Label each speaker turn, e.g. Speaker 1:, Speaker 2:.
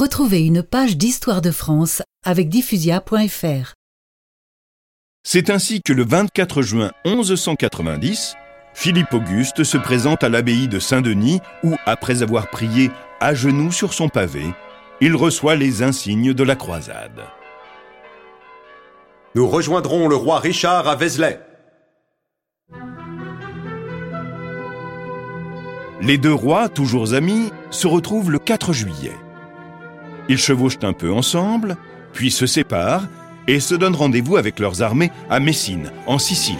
Speaker 1: Retrouvez une page d'histoire de France avec diffusia.fr.
Speaker 2: C'est ainsi que le 24 juin 1190, Philippe Auguste se présente à l'abbaye de Saint-Denis où, après avoir prié à genoux sur son pavé, il reçoit les insignes de la croisade.
Speaker 3: Nous rejoindrons le roi Richard à Vézelay.
Speaker 2: Les deux rois, toujours amis, se retrouvent le 4 juillet. Ils chevauchent un peu ensemble, puis se séparent et se donnent rendez-vous avec leurs armées à Messine, en Sicile.